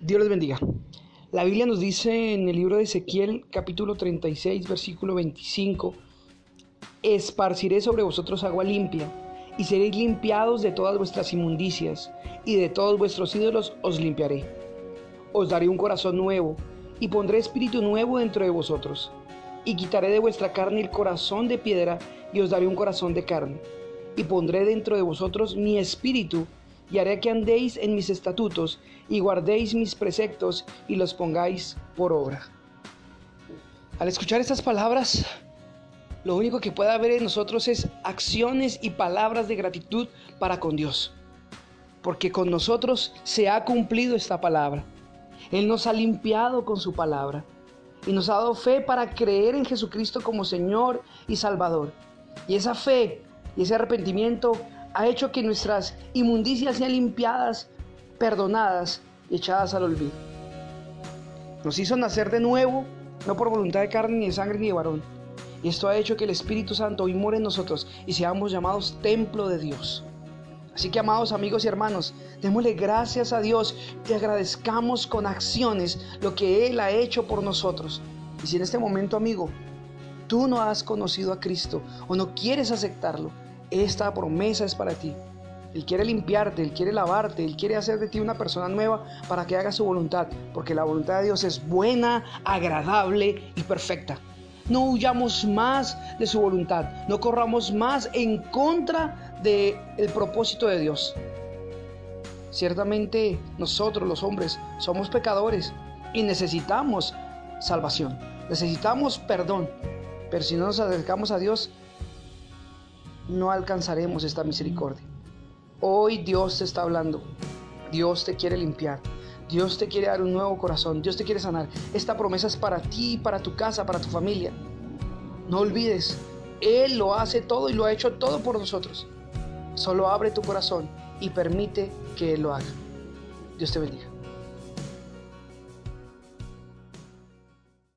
Dios les bendiga. La Biblia nos dice en el libro de Ezequiel capítulo 36 versículo 25, esparciré sobre vosotros agua limpia y seréis limpiados de todas vuestras inmundicias y de todos vuestros ídolos os limpiaré. Os daré un corazón nuevo y pondré espíritu nuevo dentro de vosotros y quitaré de vuestra carne el corazón de piedra y os daré un corazón de carne y pondré dentro de vosotros mi espíritu y haré que andéis en mis estatutos y guardéis mis preceptos y los pongáis por obra. Al escuchar estas palabras, lo único que puede haber en nosotros es acciones y palabras de gratitud para con Dios. Porque con nosotros se ha cumplido esta palabra. Él nos ha limpiado con su palabra y nos ha dado fe para creer en Jesucristo como Señor y Salvador. Y esa fe y ese arrepentimiento ha hecho que nuestras inmundicias sean limpiadas, perdonadas y echadas al olvido. Nos hizo nacer de nuevo, no por voluntad de carne, ni de sangre, ni de varón. Y esto ha hecho que el Espíritu Santo hoy more en nosotros y seamos llamados templo de Dios. Así que amados amigos y hermanos, démosle gracias a Dios y agradezcamos con acciones lo que Él ha hecho por nosotros. Y si en este momento, amigo, tú no has conocido a Cristo o no quieres aceptarlo, esta promesa es para ti. Él quiere limpiarte, Él quiere lavarte, Él quiere hacer de ti una persona nueva para que hagas su voluntad, porque la voluntad de Dios es buena, agradable y perfecta. No huyamos más de su voluntad, no corramos más en contra del el propósito de Dios. Ciertamente nosotros los hombres somos pecadores y necesitamos salvación, necesitamos perdón, pero si no nos acercamos a Dios, no alcanzaremos esta misericordia. Hoy Dios te está hablando. Dios te quiere limpiar. Dios te quiere dar un nuevo corazón. Dios te quiere sanar. Esta promesa es para ti, para tu casa, para tu familia. No olvides, Él lo hace todo y lo ha hecho todo por nosotros. Solo abre tu corazón y permite que Él lo haga. Dios te bendiga.